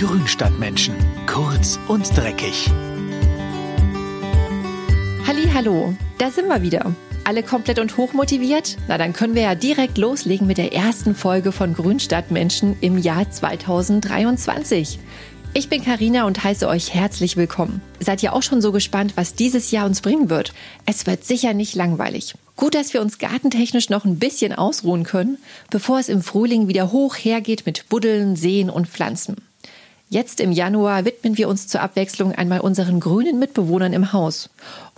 Grünstadtmenschen. Kurz und dreckig. Hallo, da sind wir wieder. Alle komplett und hochmotiviert? Na, dann können wir ja direkt loslegen mit der ersten Folge von Grünstadtmenschen im Jahr 2023. Ich bin Karina und heiße euch herzlich willkommen. Seid ihr auch schon so gespannt, was dieses Jahr uns bringen wird? Es wird sicher nicht langweilig. Gut, dass wir uns gartentechnisch noch ein bisschen ausruhen können, bevor es im Frühling wieder hoch hergeht mit Buddeln, Seen und Pflanzen. Jetzt im Januar widmen wir uns zur Abwechslung einmal unseren grünen Mitbewohnern im Haus.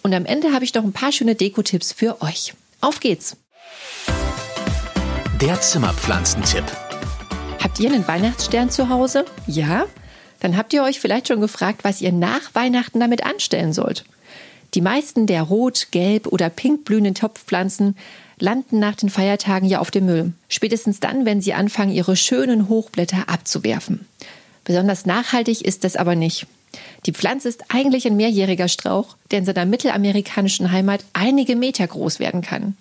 Und am Ende habe ich noch ein paar schöne Dekotipps für euch. Auf geht's! Der Zimmerpflanzentipp. Habt ihr einen Weihnachtsstern zu Hause? Ja? Dann habt ihr euch vielleicht schon gefragt, was ihr nach Weihnachten damit anstellen sollt. Die meisten der rot, gelb oder pink blühenden Topfpflanzen landen nach den Feiertagen ja auf dem Müll. Spätestens dann, wenn sie anfangen, ihre schönen Hochblätter abzuwerfen. Besonders nachhaltig ist das aber nicht. Die Pflanze ist eigentlich ein mehrjähriger Strauch, der in seiner mittelamerikanischen Heimat einige Meter groß werden kann.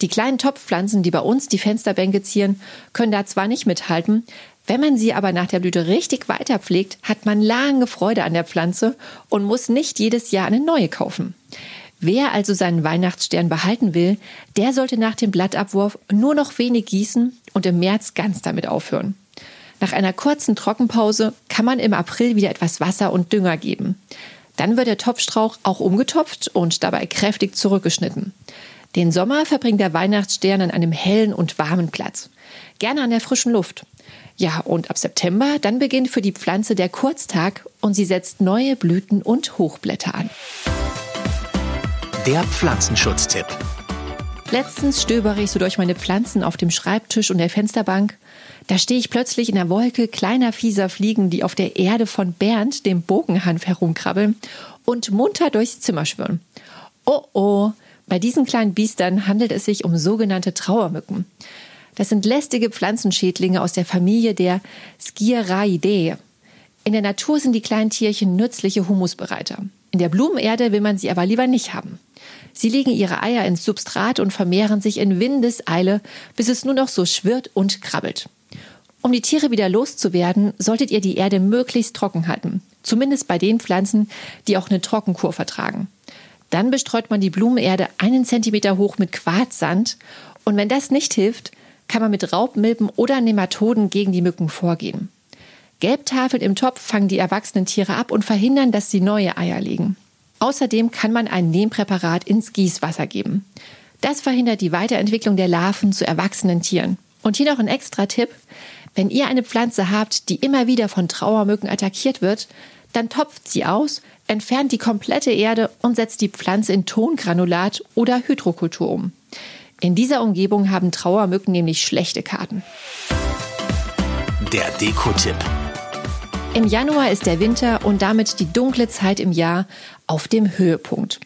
Die kleinen Topfpflanzen, die bei uns die Fensterbänke zieren, können da zwar nicht mithalten, wenn man sie aber nach der Blüte richtig weiter pflegt, hat man lange Freude an der Pflanze und muss nicht jedes Jahr eine neue kaufen. Wer also seinen Weihnachtsstern behalten will, der sollte nach dem Blattabwurf nur noch wenig gießen und im März ganz damit aufhören. Nach einer kurzen Trockenpause kann man im April wieder etwas Wasser und Dünger geben. Dann wird der Topfstrauch auch umgetopft und dabei kräftig zurückgeschnitten. Den Sommer verbringt der Weihnachtsstern an einem hellen und warmen Platz. Gerne an der frischen Luft. Ja, und ab September, dann beginnt für die Pflanze der Kurztag und sie setzt neue Blüten und Hochblätter an. Der Pflanzenschutztipp. Letztens stöbere ich so durch meine Pflanzen auf dem Schreibtisch und der Fensterbank da stehe ich plötzlich in der Wolke kleiner fieser Fliegen, die auf der Erde von Bernd, dem Bogenhanf, herumkrabbeln und munter durchs Zimmer schwirren. Oh oh, bei diesen kleinen Biestern handelt es sich um sogenannte Trauermücken. Das sind lästige Pflanzenschädlinge aus der Familie der Skiraidae. In der Natur sind die kleinen Tierchen nützliche Humusbereiter. In der Blumenerde will man sie aber lieber nicht haben. Sie legen ihre Eier ins Substrat und vermehren sich in Windeseile, bis es nur noch so schwirrt und krabbelt. Um die Tiere wieder loszuwerden, solltet ihr die Erde möglichst trocken halten. Zumindest bei den Pflanzen, die auch eine Trockenkur vertragen. Dann bestreut man die Blumenerde einen Zentimeter hoch mit Quarzsand. Und wenn das nicht hilft, kann man mit Raubmilben oder Nematoden gegen die Mücken vorgehen. Gelbtafeln im Topf fangen die erwachsenen Tiere ab und verhindern, dass sie neue Eier legen. Außerdem kann man ein Nehmpräparat ins Gießwasser geben. Das verhindert die Weiterentwicklung der Larven zu erwachsenen Tieren. Und hier noch ein extra Tipp. Wenn ihr eine Pflanze habt, die immer wieder von Trauermücken attackiert wird, dann topft sie aus, entfernt die komplette Erde und setzt die Pflanze in Tongranulat oder Hydrokultur um. In dieser Umgebung haben Trauermücken nämlich schlechte Karten. Der Deko-Tipp. Im Januar ist der Winter und damit die dunkle Zeit im Jahr auf dem Höhepunkt.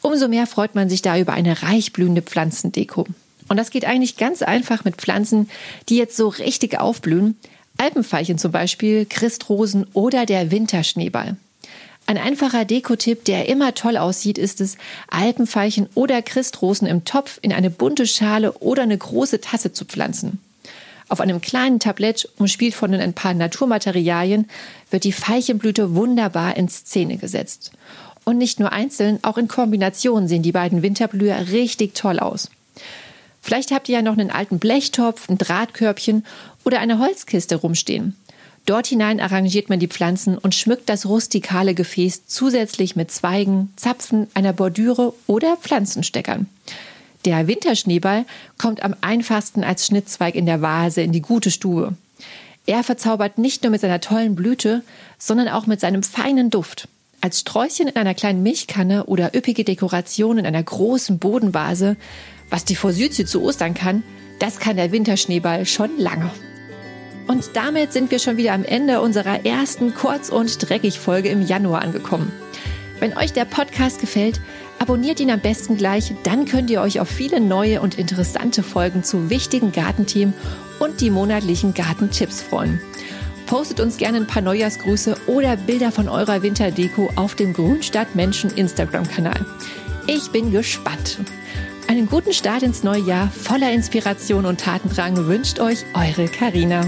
Umso mehr freut man sich da über eine reich blühende Pflanzendeko. Und das geht eigentlich ganz einfach mit Pflanzen, die jetzt so richtig aufblühen. Alpenveilchen zum Beispiel, Christrosen oder der Winterschneeball. Ein einfacher Dekotipp, der immer toll aussieht, ist es, Alpenveilchen oder Christrosen im Topf in eine bunte Schale oder eine große Tasse zu pflanzen. Auf einem kleinen Tablett, umspielt von ein paar Naturmaterialien, wird die Veilchenblüte wunderbar in Szene gesetzt. Und nicht nur einzeln, auch in Kombination sehen die beiden Winterblüher richtig toll aus. Vielleicht habt ihr ja noch einen alten Blechtopf, ein Drahtkörbchen oder eine Holzkiste rumstehen. Dort hinein arrangiert man die Pflanzen und schmückt das rustikale Gefäß zusätzlich mit Zweigen, Zapfen, einer Bordüre oder Pflanzensteckern. Der Winterschneeball kommt am einfachsten als Schnittzweig in der Vase in die gute Stube. Er verzaubert nicht nur mit seiner tollen Blüte, sondern auch mit seinem feinen Duft. Als Sträußchen in einer kleinen Milchkanne oder üppige Dekoration in einer großen Bodenvase was die Forsythie zu Ostern kann, das kann der Winterschneeball schon lange. Und damit sind wir schon wieder am Ende unserer ersten Kurz- und Dreckig-Folge im Januar angekommen. Wenn euch der Podcast gefällt, abonniert ihn am besten gleich, dann könnt ihr euch auf viele neue und interessante Folgen zu wichtigen Gartenthemen und die monatlichen Gartentipps freuen. Postet uns gerne ein paar Neujahrsgrüße oder Bilder von eurer Winterdeko auf dem Grünstadt Menschen Instagram-Kanal. Ich bin gespannt. Einen guten Start ins neue Jahr voller Inspiration und Tatendrang wünscht euch eure Karina.